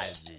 verdade.